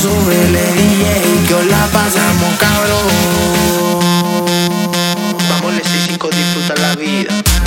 Súbele DJ que hoy la pasamos cabrón. Vamos, les 5 disfruta la vida.